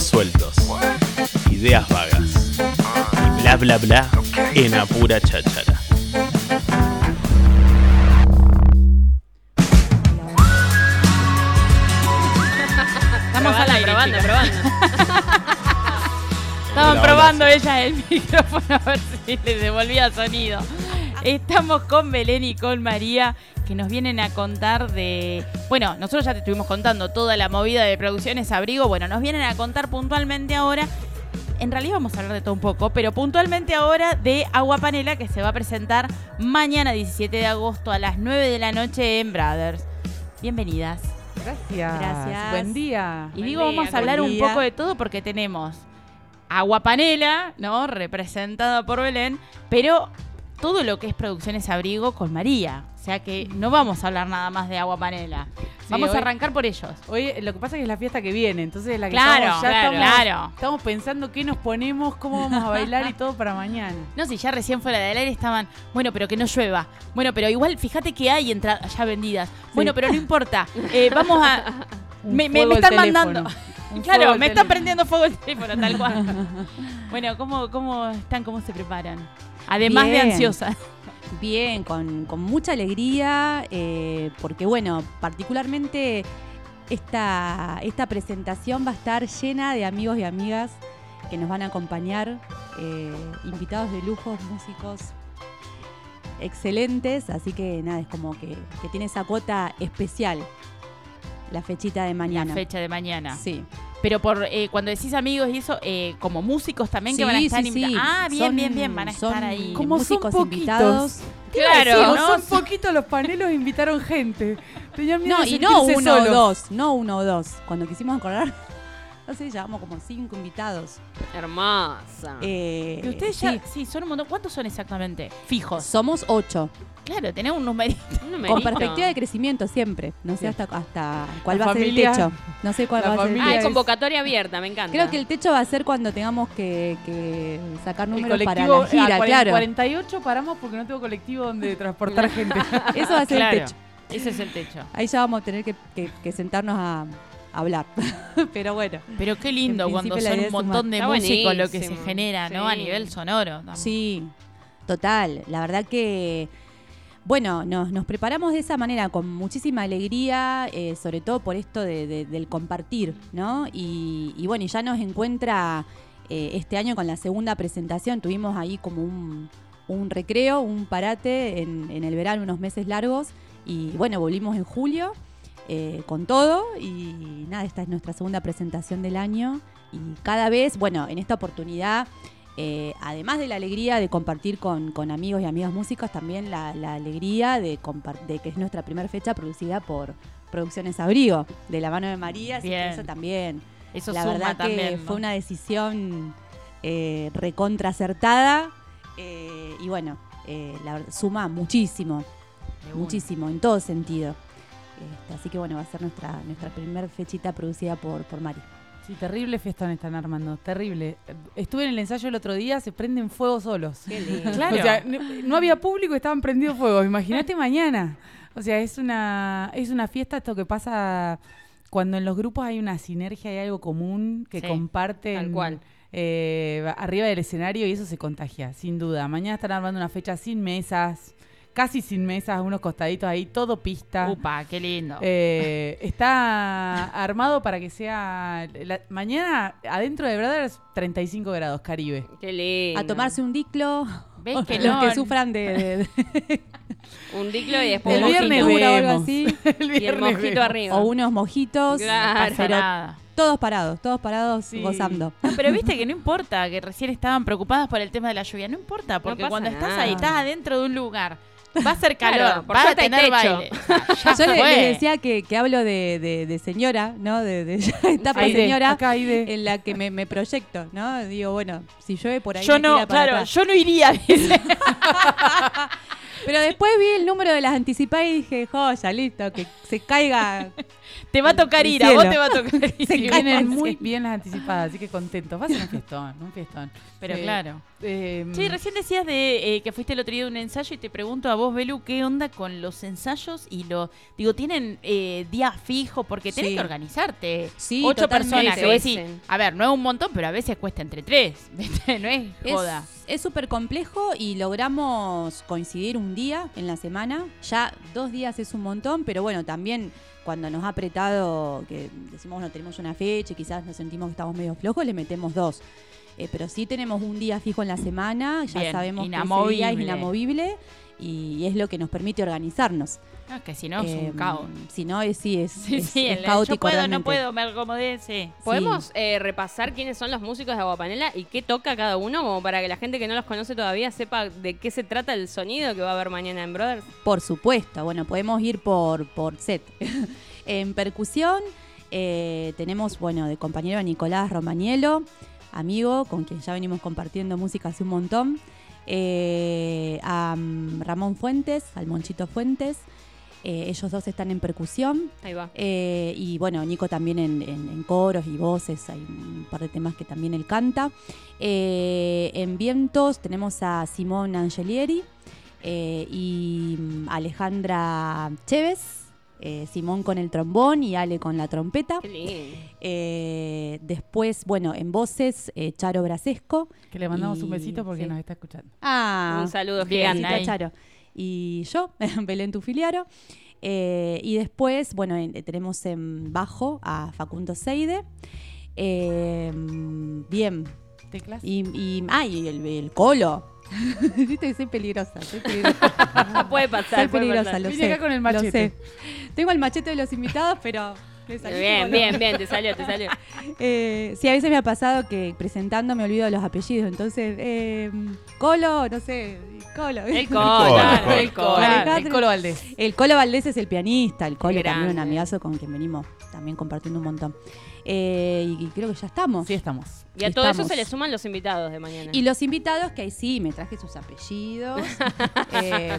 Sueltos, ideas vagas y bla bla bla en apura cháchara. Estamos al aire, probando, probando. Estaban probando ellas el micrófono a ver si les devolvía sonido. Estamos con Belén y con María que nos vienen a contar de... Bueno, nosotros ya te estuvimos contando toda la movida de producciones Abrigo. Bueno, nos vienen a contar puntualmente ahora... En realidad vamos a hablar de todo un poco, pero puntualmente ahora de Agua Panela que se va a presentar mañana 17 de agosto a las 9 de la noche en Brothers. Bienvenidas. Gracias. Gracias. Buen día. Y Buen digo, día, vamos a hablar un poco de todo porque tenemos Agua Panela, ¿no? Representada por Belén, pero todo lo que es Producciones Abrigo con María. O sea que no vamos a hablar nada más de Agua Panela. vamos hoy- a arrancar por ellos. Hoy lo que pasa es que es la fiesta que viene, entonces la que Claro, estamos, ya claro, estamos, claro. estamos pensando qué nos ponemos, cómo vamos a bailar y todo para mañana. No, si ya recién fuera del aire estaban, bueno, pero que no llueva. Bueno, pero igual fíjate que hay entradas ya vendidas. Bueno, pero no importa. Eh, vamos a... Me, están mandando... Un Claro, me están prendiendo fuego el teléfono, tal cual. bueno, ¿cómo, ¿cómo están? ¿Cómo se preparan? Además de ansiosa. Bien, con, con mucha alegría, eh, porque bueno, particularmente esta, esta presentación va a estar llena de amigos y amigas que nos van a acompañar, eh, invitados de lujos, músicos excelentes, así que nada, es como que, que tiene esa cuota especial la fechita de mañana. La fecha de mañana. Sí. Pero por eh, cuando decís amigos y eso, eh, como músicos también que van a estar sí, invitados. sí. Ah, bien, Son- bien, bien, van a estar ahí. Como son músicos invitados. Claro, son poquitos los panelos, invitaron gente. Tenían miedo No, de y no uno solos. o dos, no uno o dos. Cuando quisimos acordar, no sé, llevamos como cinco invitados. Hermosa. Eh, Que ustedes sí, ya, sí, son un montón. ¿Cuántos son exactamente? Fijos. somos ocho. Claro, tenés un numerito. Un numerito. Con perspectiva de crecimiento siempre. No sé Sí. hasta, hasta cuál La va a ser el techo. No sé cuál la va a ser Ah, es convocatoria abierta, me encanta. Creo que el techo va a ser cuando tengamos que, que sacar números para la gira, ah, claro. 48 paramos porque no tengo colectivo donde transportar gente. Eso va a ser Claro. el techo. Ese es el techo. Ahí ya vamos a tener que, que- que sentarnos a hablar. Pero bueno. Pero qué lindo cuando son un montón de músicos lo que se genera, ¿no? A nivel sonoro. también. Sí, total. La verdad que, bueno, nos, nos preparamos de esa manera, con muchísima alegría, eh, sobre todo por esto de- de- del compartir, ¿no? Y, y bueno, y ya nos encuentra eh, este año con la segunda presentación. Tuvimos ahí como un, un recreo, un parate en, en el verano, unos meses largos. Y bueno, volvimos en julio. Eh, con todo y nada, esta es nuestra segunda presentación del año y cada vez, bueno, en esta oportunidad eh, además de la alegría de compartir con, con amigos y amigas músicos, también la, la alegría de, de que es nuestra primera fecha producida por Producciones Abrigo, de la mano de María, así que eso también. Eso la suma verdad también. que ¿no? fue una decisión eh, recontra acertada eh, y bueno, la suma muchísimo, muchísimo, en todo sentido. Este, así que bueno, va a ser nuestra, nuestra primera fechita producida por, por Mari. Sí, terrible fiesta están armando, terrible. Estuve en el ensayo el otro día, se prenden fuego solos. Qué lindo. Claro. O sea, no, no había público, estaban prendidos fuego. Imagínate mañana. O sea, es una, es una fiesta esto que pasa cuando en los grupos hay una sinergia, hay algo común que Sí, comparten tal cual. eh, arriba del escenario y eso se contagia, sin duda. Mañana están armando una fecha sin mesas, casi sin mesas, unos costaditos ahí, todo pista. Upa, qué lindo. Eh, está armado para que sea la- mañana adentro de Brothers 35 grados Caribe. Qué lindo. A tomarse un diclo, ¿Ves que los no? que sufran de- de, Un diclo y después El un viernes mojito. o algo así. El Y el mojito vemos. arriba. O unos mojitos. Claro. pasa Pero nada. todos parados, todos parados Sí. gozando. No, pero viste que no importa, que recién estaban preocupadas por el tema de la lluvia. No importa, porque pasa cuando estás nada. ahí, estás adentro de un lugar, va a ser calor, por va a tener techo. baile. Ya Yo le- fue. les decía que, que hablo de, de- de señora, ¿no? De, etapa Aide, señora acá en la que me, me proyecto, ¿no? Digo, bueno, si llueve por ahí. Yo me no, tira para claro, atrás. yo no iría. dice. Pero después vi el número de las anticipadas y dije, joya, listo, que se caiga Te va a tocar ir, a vos te va a tocar ir. Se vienen muy bien las anticipadas, así que contentos. Va a ser un fiestón, un fiestón. Pero Eh, claro. eh, Sí, recién decías de eh, que fuiste el otro día a un ensayo y te pregunto a vos, Belu, ¿qué onda con los ensayos y lo digo, tienen eh, día fijo porque tenés Sí. que organizarte. Sí, Ocho totalmente. personas, que a ver, no es un montón, pero a veces cuesta entre tres. No es Es- joda. Es súper complejo y logramos coincidir un día en la semana. Ya dos días es un montón, pero bueno, también cuando nos ha apretado, que decimos, no tenemos una fecha y quizás nos sentimos que estamos medio flojos, le metemos dos. Eh, pero sí tenemos un día fijo en la semana, ya Bien, sabemos que ese día es inamovible y es lo que nos permite organizarnos. No, es que si no es Eh, un caos. Si no, es, sí, es, Sí, es- sí, es el- caótico yo puedo, realmente. no puedo, me acomodé, sí. ¿Podemos eh, repasar quiénes son los músicos de Aguapanela y qué toca cada uno? Como para que la gente que no los conoce todavía sepa de qué se trata el sonido que va a haber mañana en Brothers. Por supuesto, bueno, podemos ir por, por set. en percusión eh, tenemos, bueno, de compañero a Nicolás Romanielo, amigo con quien ya venimos compartiendo música hace un montón. Eh, a Ramón Fuentes, al Monchito Fuentes. Eh, ellos dos están en percusión. Ahí va. Eh, y bueno, Nico también en, en- en coros y voces, hay un par de temas que también él canta. En vientos tenemos a Simón Angelieri y mm, Alejandra Chévez, eh, Simón con el trombón y Ale con la trompeta. Qué lindo. Eh, después, bueno, en voces, eh, Charo Brasesco. que le mandamos un besito porque sí. nos está escuchando. Ah, Un saludo bien, gigante. A. Charo. Y yo, Belén Tufiliaro. Eh, y después, bueno, en- tenemos en bajo a Facundo Seide. Eh, bien. ¿Teclas? Y, y, ah, y el, el colo. Viste que soy peligrosa, soy peligrosa. puede pasar, soy puede peligrosa, pasar. lo Vine sé. acá con el lo machete. sé. Tengo el machete de los invitados, pero... le salí Bien, como bien, no. bien, te salió, te salió. Eh, sí, a veces me ha pasado que presentando me olvido de los apellidos. Entonces, eh, Colo, no sé, Colo. El Colo, claro, el Colo. Claro, el Colo Valdés. El Colo Valdés es el pianista, el Colo Qué también un grande. amigazo con quien venimos también compartiendo un montón. Eh, y, creo que ya estamos. Sí, estamos. Y a todo eso se le suman los invitados de mañana. Y los invitados, que ahí sí, me traje sus apellidos. Eh,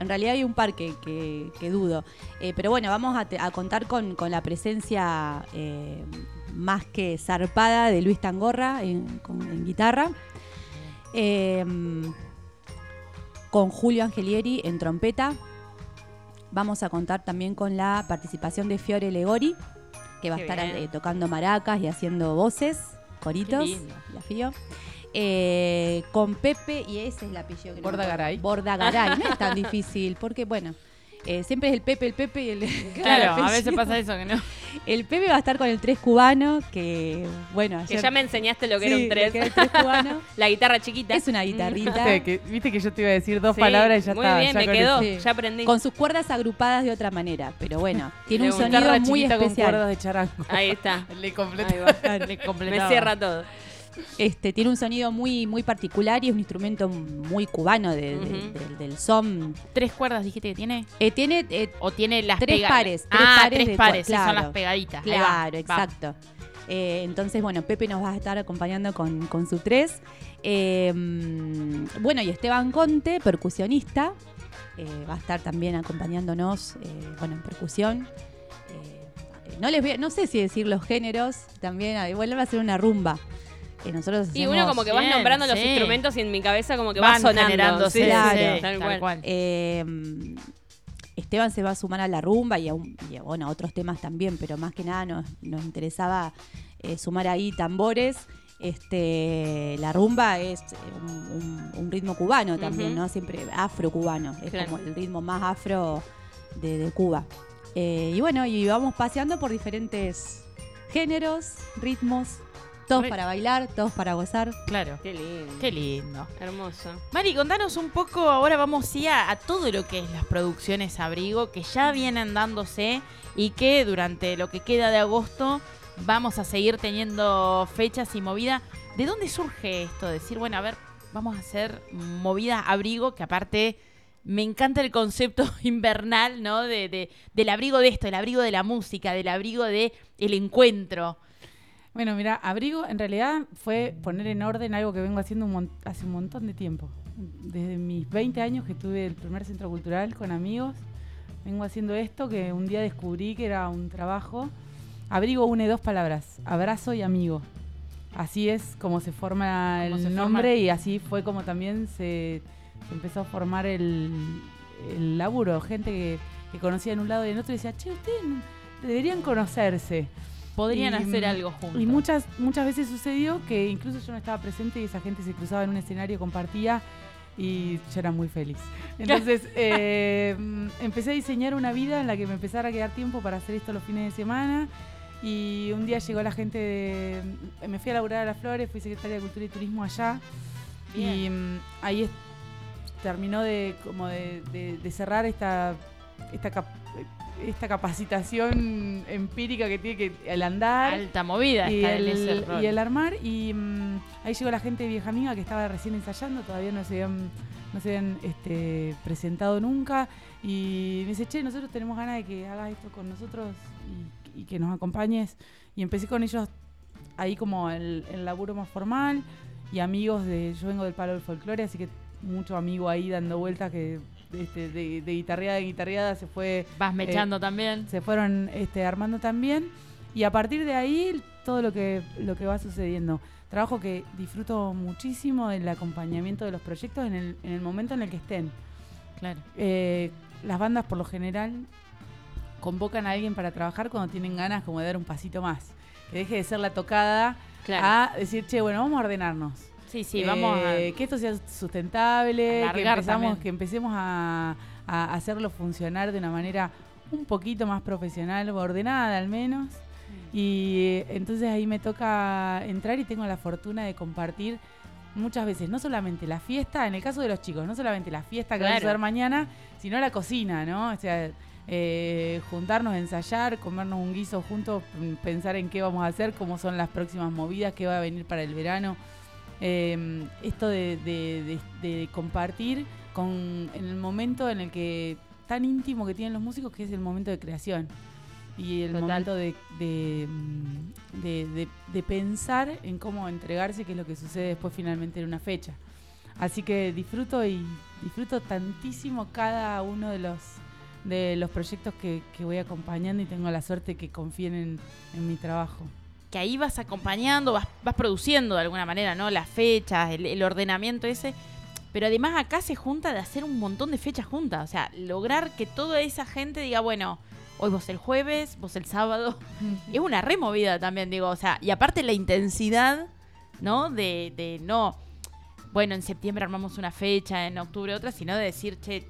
en realidad hay un par que, que- que dudo. Eh, pero bueno, vamos a, te- a contar con, con la presencia eh, más que zarpada de Luis Tangorra en, con- en guitarra. Eh, con Julio Angelieri en trompeta. Vamos a contar también con la participación de Fiore Legori, que va a estar eh, tocando maracas y haciendo voces, coritos. La Fío. Eh, con Pepe, y ese es el apellido que no. Bordagaray. Bordagaray, no es tan difícil, porque bueno, eh, siempre es el Pepe, el Pepe y el. Claro, el a veces pasa eso que no. El Pepe va a estar con el tres cubano, que bueno, que ya me enseñaste lo que Sí, era un lo tres. que era el tres cubano. La guitarra chiquita. Es una guitarrita. Viste que, viste que yo te iba a decir dos Sí, palabras y ya muy está. bien, ya me quedó. el- Ya aprendí. Con sus cuerdas agrupadas de otra manera, pero bueno, tiene un sonido Guitarra muy chiquita con especial. cuerdas de charango. Ahí está. Le completa. Me cierra todo. Este, tiene un sonido muy, muy particular y es un instrumento muy cubano de- de- Ujú. del- del son. ¿Tres cuerdas dijiste que tiene? Eh, tiene eh, ¿O tiene las Tres pares, tres ah, pares tres de pares, son las pegaditas. Va, Claro, va. exacto. Eh, entonces, bueno, Pepe nos va a estar acompañando con, con su tres. Mm, bueno, y Esteban Conte, percusionista, va a estar también acompañándonos, eh, bueno, en percusión. No les voy a- no sé si decir los géneros, también, ah, igual va a ser una rumba. Nosotros Y uno como que vas Bien, nombrando los sí. instrumentos y en mi cabeza como que Van va sonando. Sí, Claro. sí, tal, tal cual. Eh, Esteban se va a sumar a la rumba y a, un- y a, bueno, a otros temas también, pero más que nada nos, nos interesaba eh, sumar ahí tambores. Este, la rumba es eh, un, un- un ritmo cubano también. ¿no? Siempre afro-cubano, es Claro. como el ritmo más afro de, de Cuba. Eh, y bueno, y vamos paseando por diferentes géneros, ritmos, todos para bailar, todos para gozar. Claro. Qué lindo. Qué lindo. Hermoso. Mari, contanos un poco, ahora vamos sí, a, a todo lo que es las producciones Abrigo, que ya vienen dándose y que durante lo que queda de agosto vamos a seguir teniendo fechas y movida. ¿De dónde surge esto? Decir, bueno, a ver, vamos a hacer movida Abrigo, que aparte me encanta el concepto invernal, ¿no? De, de- del abrigo de esto, del abrigo de la música, del abrigo de el encuentro. Bueno, mira, abrigo en realidad fue poner en orden algo que vengo haciendo un hace un montón de tiempo. Desde mis 20 años que tuve el primer centro cultural con amigos, vengo haciendo esto que un día descubrí que era un trabajo. Abrigo une dos palabras, abrazo y amigo. Así es como se forma Como el se forma. nombre y así fue como también se, se empezó a formar el, el laburo. Gente que, que conocía en un lado y en otro y decía, che, ustedes deberían conocerse. Podrían Y, hacer algo juntos. Y muchas, muchas veces sucedió que incluso yo no estaba presente y esa gente se cruzaba en un escenario, compartía y yo era muy feliz. Entonces eh, empecé a diseñar una vida en la que me empezara a quedar tiempo para hacer esto los fines de semana. Y un día llegó la gente de. Me fui a laburar a Las Flores, fui secretaria de Cultura y Turismo allá. Y ahí es- terminó de como de, de- de cerrar esta, esta, cap- esta capacitación empírica que tiene que el andar Alta movida y ese el, rol. y el armar y mm, ahí llegó la gente de vieja amiga que estaba recién ensayando todavía no se habían no se habían este, presentado nunca y me dice che nosotros tenemos ganas de que hagas esto con nosotros y, y que nos acompañes y empecé con ellos ahí como el, el laburo más formal y amigos de yo vengo del palo del folclore así que mucho amigo ahí dando vueltas que este, de, de guitarreada en guitarreada se fue Vas mechando también. se fueron este, armando también y a partir de ahí todo lo que lo que va sucediendo trabajo que disfruto muchísimo del acompañamiento de los proyectos en el, en el momento en el que estén Claro. Eh, las bandas por lo general convocan a alguien para trabajar cuando tienen ganas como de dar un pasito más que deje de ser la tocada Claro. a decir che bueno vamos a ordenarnos Sí, sí, vamos a. eh, que esto sea sustentable, que, empezamos, que empecemos a, a hacerlo funcionar de una manera un poquito más profesional ordenada al menos. Y eh, entonces ahí me toca entrar y tengo la fortuna de compartir muchas veces, no solamente la fiesta, en el caso de los chicos, no solamente la fiesta que vamos a Claro. hacer mañana, sino la cocina, ¿no? O sea, eh, juntarnos, ensayar, comernos un guiso juntos, mm, pensar en qué vamos a hacer, cómo son las próximas movidas, qué va a venir para el verano. Eh, esto de, de- de- de compartir con, en el momento en el que tan íntimo que tienen los músicos, que es el momento de creación. Y el Total. momento de, de, mm, de- de- de pensar en cómo entregarse, que es lo que sucede después finalmente en una fecha. Así que disfruto y disfruto tantísimo cada uno de los de los proyectos que, que voy acompañando y tengo la suerte que confíen en, en mi trabajo. Que ahí vas acompañando, vas, vas produciendo de alguna manera, ¿no? Las fechas, el, el ordenamiento ese. Pero además acá se junta de hacer un montón de fechas juntas. O sea, lograr que toda esa gente diga, bueno, hoy vos el jueves, vos el sábado. es una removida también, digo. O sea, y aparte la intensidad, ¿no? De, de no, bueno, en septiembre armamos una fecha, en octubre otra, sino de decir, che,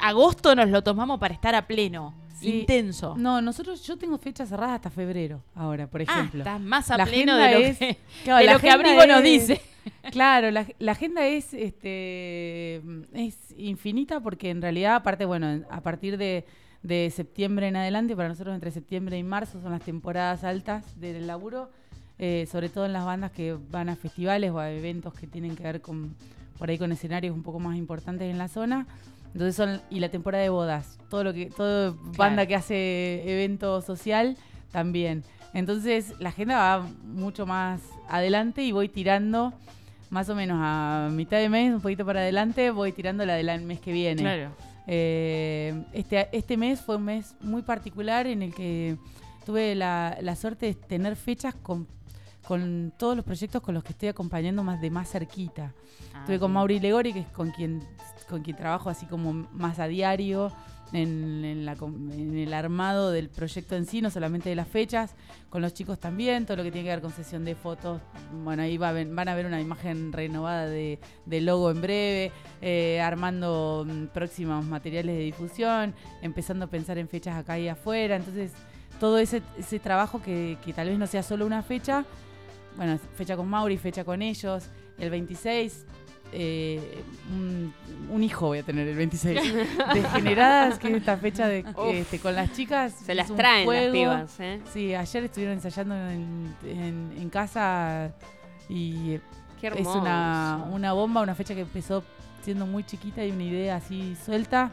agosto nos lo tomamos para estar a pleno, Sí. intenso. No, nosotros, yo tengo fechas cerradas hasta febrero ahora, por Ah, ejemplo. estás más a La pleno de lo es- que, Claro, de la lo que agenda Abrigo nos dice. Claro, la, la agenda es este es infinita porque en realidad, aparte, bueno, en- a partir de, de septiembre en adelante, para nosotros entre septiembre y marzo son las temporadas altas del laburo, eh, sobre todo en las bandas que van a festivales o a eventos que tienen que ver con por ahí con escenarios un poco más importantes en la zona. Entonces son y la temporada de bodas, todo lo que todo banda que hace evento social también. Entonces la agenda va mucho más adelante y voy tirando más o menos a mitad de mes, un poquito para adelante, voy tirando la del mes que viene. Claro. Eh, este, este mes fue un mes muy particular en el que tuve la, la suerte de tener fechas con, con todos los proyectos con los que estoy acompañando más de más cerquita. Estuve con Mauri Legori, que es con quien, con quien trabajo así como más a diario en, en la com- en el armado del proyecto en sí, no solamente de las fechas, con los chicos también, todo lo que tiene que ver con sesión de fotos. Bueno, ahí va van a ver una imagen renovada de, logo en breve, eh, armando mm, próximos materiales de difusión, empezando a pensar en fechas acá y afuera. Entonces, todo ese, ese trabajo que, que tal vez no sea solo una fecha, bueno, fecha con Mauri, fecha con ellos, el 26, eh, un, un hijo voy a tener el 26. Degeneradas, que es esta fecha de, Uf. este, con las chicas. Se las traen las juego. pibas, ¿eh? Sí, ayer estuvieron ensayando en, en- en casa y Qué es una, una bomba, una fecha que empezó siendo muy chiquita y una idea así suelta.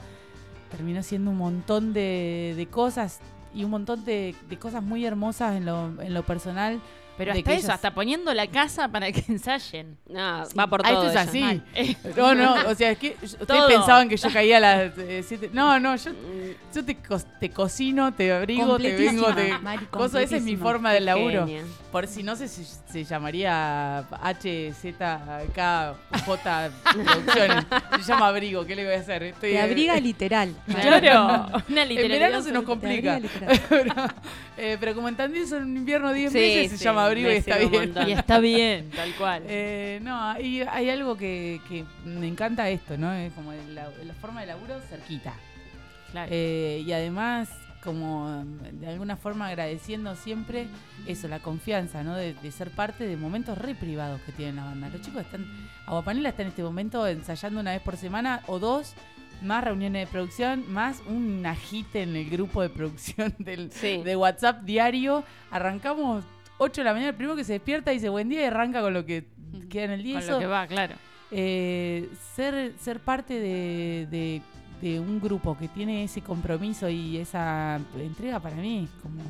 Terminó siendo un montón de, de cosas y un montón de, de cosas muy hermosas en lo, en lo personal. Pero hasta eso, ellos- hasta poniendo la casa para que ensayen. No, va por Ah, todo. esto es así. Eh, No, no, o sea, es que ustedes Todo. pensaban que yo caía a las eh, siete. No, no, yo, yo te, co- te cocino, te abrigo, te vengo, te. Mari, esa es mi forma del laburo. Genia. Por si no se, se llamaría HZK J Producciones. Se llama abrigo, ¿qué le voy a hacer? Estoy, Te eh, abriga literal. Claro, una En literalidad. verano se nos Te complica. abriga literal. pero, eh, pero como en Tandil son en invierno 10 Sí, meses, se llama abrigo y está bien. Y está bien, tal cual. Eh, no, y hay algo que, que me encanta esto, ¿no? Es como la, la forma de laburo cerquita. Claro. Eh, y además, como mm, de alguna forma agradeciendo siempre eso, la confianza, ¿no? De, de ser parte de momentos re privados que tiene la banda. Los chicos están, Aguapanela está en este momento ensayando una vez por semana o dos, más reuniones de producción, más un agite en el grupo de producción del, Sí. de WhatsApp diario. Arrancamos 8 de la mañana, el primero que se despierta dice buen día y arranca con lo que queda en el día. Con Eso, lo que va, claro. eh, ser, ser parte de, de- de un grupo que tiene ese compromiso y esa entrega para mí es como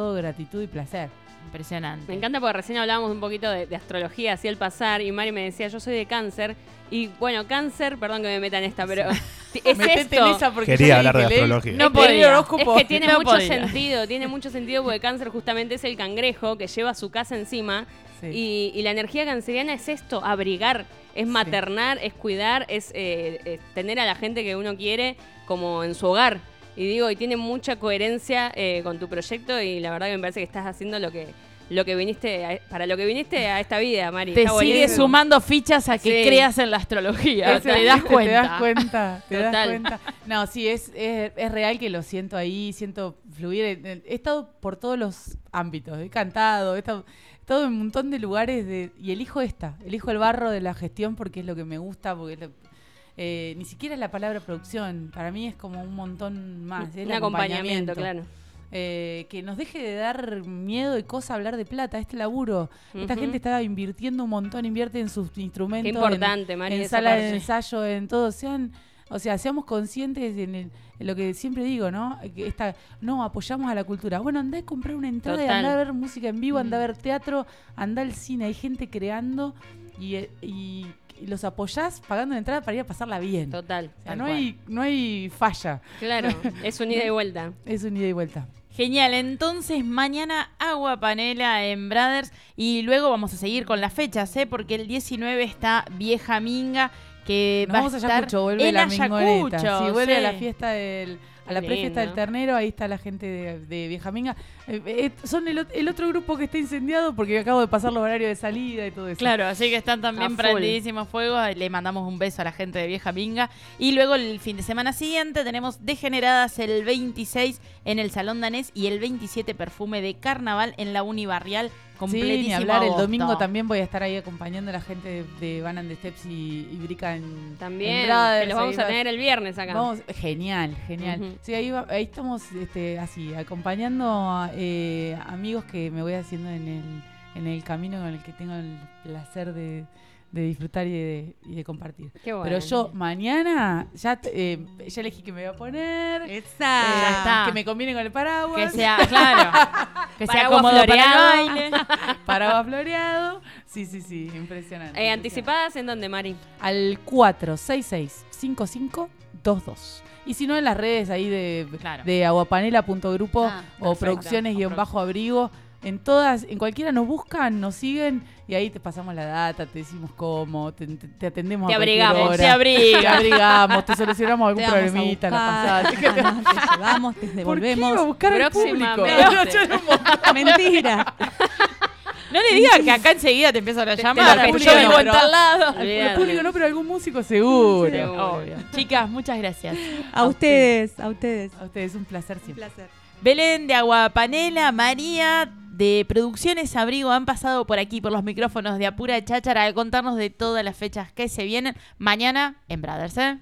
todo gratitud y placer. Impresionante. Me encanta porque recién hablábamos un poquito de, de astrología, así al pasar, y Mari me decía, yo soy de cáncer. Y bueno, cáncer, perdón que me meta en esta, pero es Metete esto. en esa porque Quería hablar de astrología. No podía. Es que tiene No mucho podía. sentido, tiene mucho sentido porque cáncer justamente es el cangrejo que lleva su casa encima Sí. y, y la energía canceriana es esto, abrigar, es maternar, es cuidar, es, eh, eh, tener a la gente que uno quiere como en su hogar. Y digo, y tiene mucha coherencia eh, con tu proyecto y la verdad que me parece que estás haciendo lo que lo que viniste a- para lo que viniste a esta vida, Mari. Te sigue sumando fichas a que Sí. creas en la astrología. Te das cuenta. Te das cuenta. Te das Total. cuenta. No, sí, es, es, es real que lo siento ahí, siento fluir. He he estado por todos los ámbitos. He cantado, he estado, he estado en un montón de lugares de, y elijo esta. Elijo el barro de la gestión porque es lo que me gusta, porque es lo- eh, ni siquiera es la palabra producción. Para mí es como un montón más. Un acompañamiento, claro. Eh, que nos deje de dar miedo y cosa hablar de plata, este laburo. Esta gente está invirtiendo un montón, invierte en sus instrumentos. Qué en- importante, en esa sala de ensayo, en todo. Sean, o sea, seamos conscientes en, el- en lo que siempre digo, ¿no? Que esta, no, apoyamos a la cultura. Bueno, andá a comprar una entrada y Total. andá a ver música en vivo, andá a ver teatro, andá al cine. Hay gente creando y, eh, y- y los apoyás pagando la entrada para ir a pasarla bien. Total. O sea, Tal no cual. hay, no hay falla. Claro, es un ida y vuelta. Es un ida y vuelta. Genial, entonces mañana agua panela en Brothers y luego vamos a seguir con las fechas, ¿eh? porque el 19 está Vieja Minga que Nos va vamos a estar Ayacucho, vuelve en la Ayacucho. Si vuelve a la sí. fiesta del, a la prefiesta del ternero, ahí está la gente de, de Vieja Minga. Eh, eh, son el, ot- el otro grupo que está incendiado porque acabo de pasar los horarios de salida y todo eso. Claro, así que están también A prendidísimos fuegos. Le mandamos un beso a la gente de Vieja Minga. Y luego el fin de semana siguiente tenemos Degeneradas el 26 en el Salón Danés y el 27 Perfume de Carnaval en la Unibarrial. Sí, ni Completísimo hablar. El domingo también voy a estar ahí acompañando a la gente de, de Van and the Steps y, y Brica en También, en Brothers, que los vamos a tener el viernes acá. Vamos, genial, genial. Ujú. Sí, ahí, va- ahí estamos este, así, acompañando a eh, amigos que me voy haciendo en el, en el camino con el que tengo el placer de, de disfrutar y de, y de compartir. Qué bueno. Pero yo mañana ya, eh, ya elegí que me voy a poner. eh, Ya está. Que me combine con el paraguas. Que sea, claro. Que sea para el floreado. baile. paraguas floreado. Sí, sí, sí, impresionante. Eh, impresionante. ¿Anticipadas en dónde, Mari? Al 466-5522. Y si no, en las redes ahí de, Claro. de aguapanela.grupo Ah, o producciones-abrigo. En todas, en cualquiera nos buscan, nos siguen y ahí te pasamos la data, te decimos cómo, te, te- te atendemos Te a abrigamos, hora. te abriga. Te abrigamos, te solucionamos algún Te problemita en la pasada. Te- te llevamos, te ¿Por qué devolvemos. iba a buscar al público? Mentira. No le digas que acá enseguida te empiezan a te llamar, la pero público yo vivo no, en pero- tal lado. al Olvídate. público no, pero algún músico seguro. Seguro. Obvio. Chicas, muchas gracias. A ustedes, a ustedes. A ustedes, un placer Un siempre. placer. Belén de Aguapanela, María de Producciones Abrigo han pasado por aquí, por los micrófonos de Apura Cháchara, a contarnos de todas las fechas que se vienen mañana en Brothers. ¿eh?